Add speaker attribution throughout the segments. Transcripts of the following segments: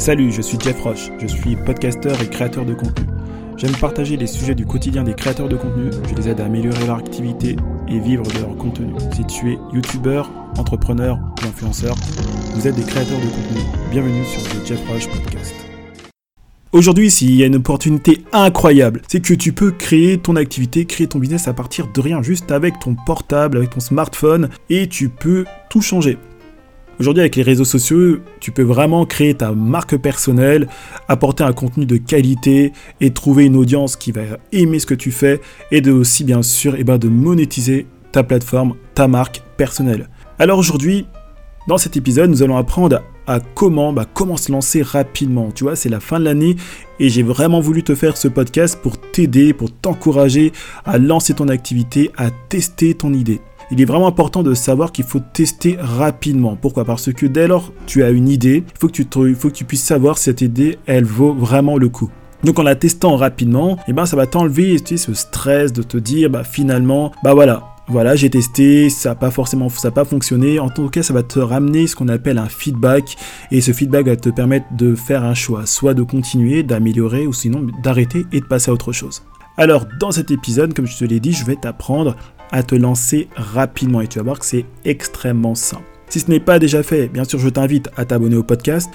Speaker 1: Salut, je suis Jeff Roche, je suis podcasteur et créateur de contenu. J'aime partager les sujets du quotidien des créateurs de contenu, je les aide à améliorer leur activité et vivre de leur contenu. Si tu es youtubeur, entrepreneur ou influenceur, vous êtes des créateurs de contenu. Bienvenue sur le Jeff Roche Podcast. Aujourd'hui, il y a une opportunité incroyable, c'est que tu peux créer ton activité, créer ton business à partir de rien, juste avec ton portable, avec ton smartphone, et tu peux tout changer. Aujourd'hui, avec les réseaux sociaux, tu peux vraiment créer ta marque personnelle, apporter un contenu de qualité et trouver une audience qui va aimer ce que tu fais et de aussi, bien sûr, eh ben, de monétiser ta plateforme, ta marque personnelle. Alors aujourd'hui, dans cet épisode, nous allons apprendre à comment, bah, comment se lancer rapidement. Tu vois, c'est la fin de l'année et j'ai vraiment voulu te faire ce podcast pour t'aider, pour t'encourager à lancer ton activité, à tester ton idée il est vraiment important de savoir qu'il faut tester rapidement. Pourquoi? Parce que dès lors tu as une idée, il faut que tu, tu puisses savoir si cette idée, elle vaut vraiment le coup. Donc en la testant rapidement, eh ben ça va t'enlever ce stress de te dire bah finalement bah voilà voilà, j'ai testé, ça n'a pas forcément ça pas fonctionné. En tout cas, ça va te ramener ce qu'on appelle un feedback et ce feedback va te permettre de faire un choix, soit de continuer, d'améliorer ou sinon d'arrêter et de passer à autre chose. Alors, dans cet épisode, comme je te l'ai dit, je vais t'apprendre à te lancer rapidement et tu vas voir que c'est extrêmement simple. Si ce n'est pas déjà fait, bien sûr, je t'invite à t'abonner au podcast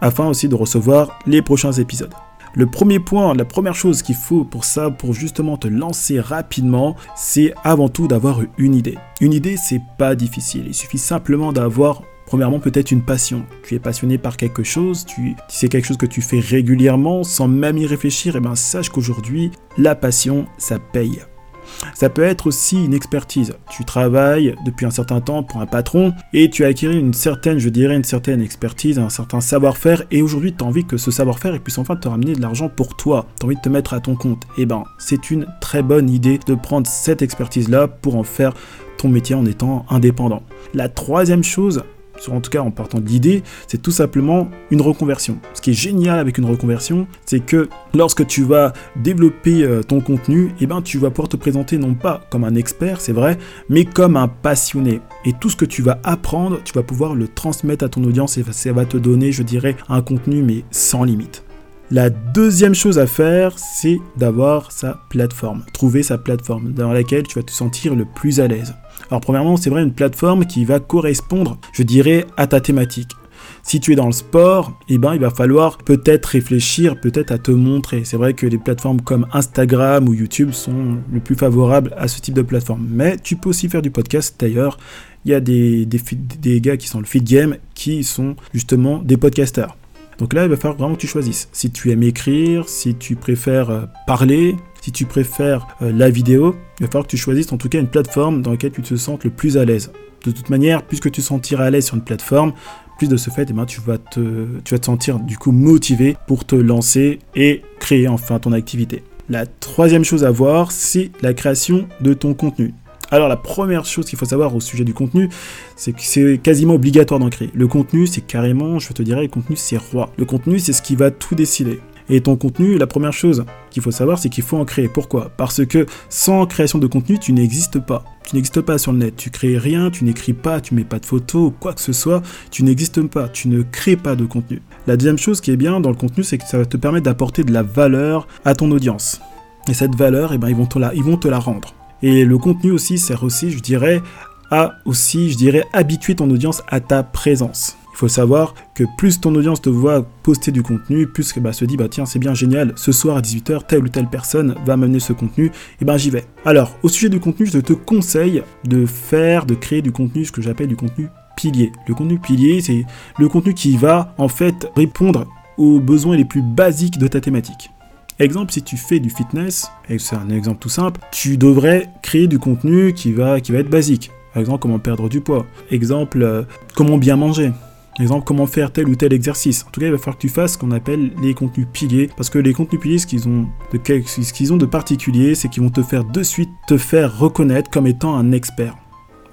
Speaker 1: afin aussi de recevoir les prochains épisodes. Le premier point, la première chose qu'il faut pour ça, pour justement te lancer rapidement, c'est avant tout d'avoir une idée. Une idée, c'est pas difficile. Il suffit simplement d'avoir Premièrement, peut-être une passion. Tu es passionné par quelque chose, tu, c'est quelque chose que tu fais régulièrement sans même y réfléchir, et bien sache qu'aujourd'hui, la passion, ça paye. Ça peut être aussi une expertise. Tu travailles depuis un certain temps pour un patron et tu as acquis une certaine, je dirais, une certaine expertise, un certain savoir-faire et aujourd'hui tu as envie que ce savoir-faire puisse enfin te ramener de l'argent pour toi. Tu as envie de te mettre à ton compte. Eh ben, c'est une très bonne idée de prendre cette expertise-là pour en faire ton métier en étant indépendant. La troisième chose, en tout cas en partant de l'idée, c'est tout simplement une reconversion. Ce qui est génial avec une reconversion, c'est que lorsque tu vas développer euh, ton contenu, eh ben, tu vas pouvoir te présenter non pas comme un expert, c'est vrai, mais comme un passionné. Et tout ce que tu vas apprendre, tu vas pouvoir le transmettre à ton audience et ça va te donner, je dirais, un contenu mais sans limite. La deuxième chose à faire, c'est d'avoir sa plateforme. Trouver sa plateforme dans laquelle tu vas te sentir le plus à l'aise. Alors premièrement, c'est vrai une plateforme qui va correspondre, je dirais, à ta thématique. Si tu es dans le sport, eh ben, il va falloir peut-être réfléchir, peut-être à te montrer. C'est vrai que les plateformes comme Instagram ou YouTube sont le plus favorables à ce type de plateforme. Mais tu peux aussi faire du podcast d'ailleurs. Il y a des, gars qui sont le feed game qui sont justement des podcasters. Donc là, il va falloir vraiment que tu choisisses. Si tu aimes écrire, si tu préfères euh, parler, si tu préfères euh, la vidéo, il va falloir que tu choisisses en tout cas une plateforme dans laquelle tu te sentes le plus à l'aise. De toute manière, plus que tu te sentiras à l'aise sur une plateforme, plus de ce fait, eh ben, tu, vas te, tu vas te sentir du coup motivé pour te lancer et créer enfin ton activité. La troisième chose à voir, c'est la création de ton contenu. Alors la première chose qu'il faut savoir au sujet du contenu, c'est que c'est quasiment obligatoire d'en créer. Le contenu, c'est carrément, je te dirais, le contenu, c'est roi. Le contenu, c'est ce qui va tout décider. Et ton contenu, la première chose qu'il faut savoir, c'est qu'il faut en créer. Pourquoi? Parce que sans création de contenu, tu n'existes pas. Tu n'existes pas sur le net. Tu crées rien, tu n'écris pas, tu mets pas de photos, quoi que ce soit. Tu n'existes pas. Tu ne crées pas de contenu. La deuxième chose qui est bien dans le contenu, c'est que ça va te permettre d'apporter de la valeur à ton audience. Et cette valeur, eh ben, ils, vont te la, ils vont te la rendre. Et le contenu aussi sert aussi, je dirais, à aussi, je dirais, habituer ton audience à ta présence. Il faut savoir que plus ton audience te voit poster du contenu, plus bah, se dit bah tiens c'est bien génial, ce soir à 18h telle ou telle personne va m'amener ce contenu, et ben j'y vais. Alors au sujet du contenu, je te conseille de faire, de créer du contenu, ce que j'appelle du contenu pilier. Le contenu pilier, c'est le contenu qui va en fait répondre aux besoins les plus basiques de ta thématique. Exemple, si tu fais du fitness, et c'est un exemple tout simple, tu devrais créer du contenu qui va, qui va être basique. Par exemple, comment perdre du poids. Exemple, euh, comment bien manger. Exemple, comment faire tel ou tel exercice. En tout cas, il va falloir que tu fasses ce qu'on appelle les contenus piliers. Parce que les contenus piliers, ce qu'ils ont de, ce qu'ils ont de particulier, c'est qu'ils vont te faire de suite te faire reconnaître comme étant un expert.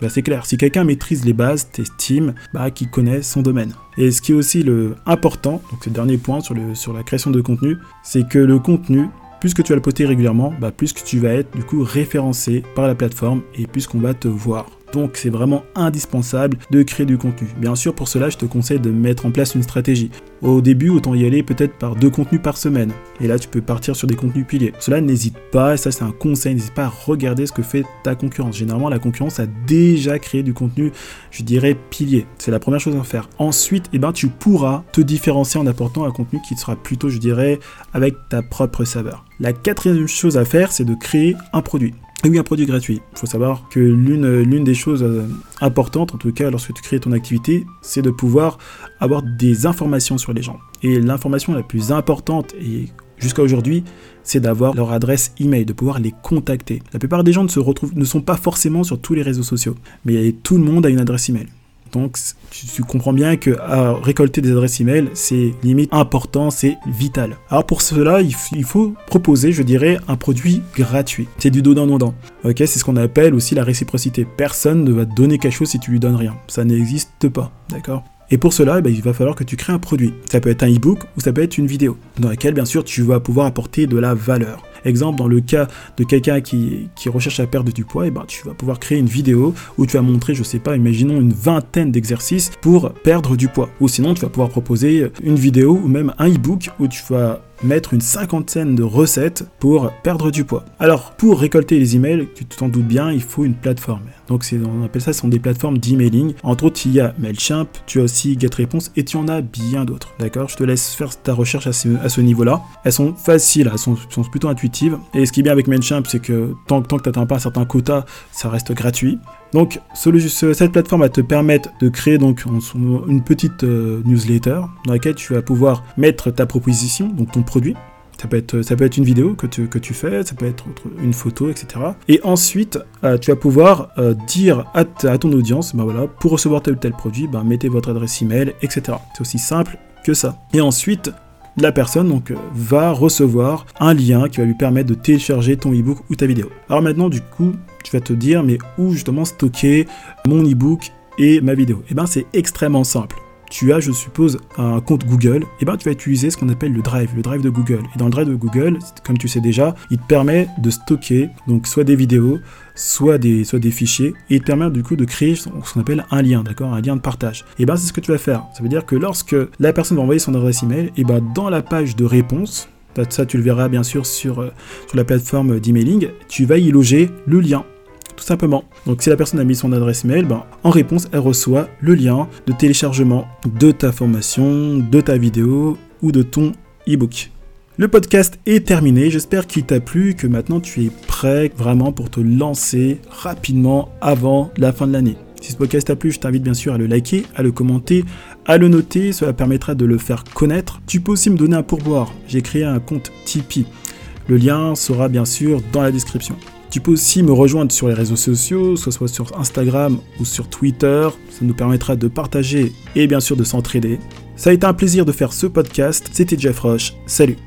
Speaker 1: Bah, c'est clair, si quelqu'un maîtrise les bases, t'estimes bah, qu'il connaît son domaine. Et ce qui est aussi le important, donc c'est dernier point sur la création de contenu, c'est que le contenu, plus que tu vas le poster régulièrement, bah, plus que tu vas être du coup référencé par la plateforme et plus qu'on va te voir. Donc c'est vraiment indispensable de créer du contenu. Bien sûr, pour cela, je te conseille de mettre en place une stratégie. Au début, autant y aller peut-être par deux contenus par semaine. Et là, tu peux partir sur des contenus piliers. Cela, n'hésite pas, ça c'est un conseil, n'hésite pas à regarder ce que fait ta concurrence. Généralement, la concurrence a déjà créé du contenu, je dirais, pilier. C'est la première chose à faire. Ensuite, eh ben, tu pourras te différencier en apportant un contenu qui sera plutôt, je dirais, avec ta propre saveur. La quatrième chose à faire, c'est de créer un produit. Et oui, un produit gratuit. Il faut savoir que l'une, des choses euh, importantes, en tout cas lorsque tu crées ton activité, c'est de pouvoir avoir des informations sur les gens. Et l'information la plus importante, et jusqu'à aujourd'hui, c'est d'avoir leur adresse email, de pouvoir les contacter. La plupart des gens ne se retrouvent, ne sont pas forcément sur tous les réseaux sociaux, mais tout le monde a une adresse email. Donc, tu, comprends bien que à récolter des adresses email, c'est limite important, c'est vital. Alors pour cela, il, faut proposer, je dirais, un produit gratuit. C'est du donnant-donnant. Ok, c'est ce qu'on appelle aussi la réciprocité. Personne ne va te donner quelque chose si tu lui donnes rien. Ça n'existe pas, d'accord? Et pour cela, eh ben, il va falloir que tu crées un produit. Ça peut être un e-book ou ça peut être une vidéo, dans laquelle bien sûr tu vas pouvoir apporter de la valeur. Exemple, dans le cas de quelqu'un qui, recherche à perdre du poids, et eh ben, tu vas pouvoir créer une vidéo où tu vas montrer, je sais pas, imaginons une vingtaine d'exercices pour perdre du poids. Ou sinon, tu vas pouvoir proposer une vidéo ou même un e-book où tu vas mettre une cinquantaine de recettes pour perdre du poids. Alors, pour récolter les emails, tu t'en doutes bien, il faut une plateforme. Donc, on appelle ça, ce sont des plateformes d'emailing. Entre autres, il y a MailChimp, tu as aussi GetResponse et tu en as bien d'autres. D'accord Je te laisse faire ta recherche à ce, niveau-là. Elles sont faciles, elles sont, plutôt intuitives. Et ce qui est bien avec MailChimp, c'est que tant, tant que tu n'atteins pas un certain quota, ça reste gratuit. Donc, cette plateforme va te permettre de créer donc une petite euh, newsletter dans laquelle tu vas pouvoir mettre ta proposition, donc ton produit. Ça peut, être, ça peut être une vidéo que tu, que tu fais, ça peut être une photo, etc. Et ensuite, euh, tu vas pouvoir euh, dire à, ton audience, bah voilà, pour recevoir tel ou tel produit, bah, mettez votre adresse email, etc. C'est aussi simple que ça. Et ensuite, la personne donc euh, va recevoir un lien qui va lui permettre de télécharger ton ebook ou ta vidéo. Alors maintenant du coup, tu vas te dire mais où justement stocker mon ebook et ma vidéo? Eh bien c'est extrêmement simple tu as, je suppose, un compte Google, et eh ben tu vas utiliser ce qu'on appelle le Drive, le Drive de Google. Et dans le Drive de Google, comme tu sais déjà, il te permet de stocker donc soit des vidéos, soit des, soit des fichiers, et il te permet du coup de créer ce qu'on appelle un lien, d'accord, un lien de partage. Et eh ben c'est ce que tu vas faire. Ça veut dire que lorsque la personne va envoyer son adresse email, et eh ben dans la page de réponse, ça tu le verras bien sûr sur, euh, sur la plateforme d'emailing, tu vas y loger le lien simplement. Donc si la personne a mis son adresse mail, ben, en réponse, elle reçoit le lien de téléchargement de ta formation, de ta vidéo ou de ton e-book. Le podcast est terminé, j'espère qu'il t'a plu, que maintenant tu es prêt vraiment pour te lancer rapidement avant la fin de l'année. Si ce podcast t'a plu, je t'invite bien sûr à le liker, à le commenter, à le noter, cela permettra de le faire connaître. Tu peux aussi me donner un pourboire, j'ai créé un compte Tipeee. Le lien sera bien sûr dans la description. Tu peux aussi me rejoindre sur les réseaux sociaux, soit, soit sur Instagram ou sur Twitter. Ça nous permettra de partager et bien sûr de s'entraider. Ça a été un plaisir de faire ce podcast. C'était Jeff Roche. Salut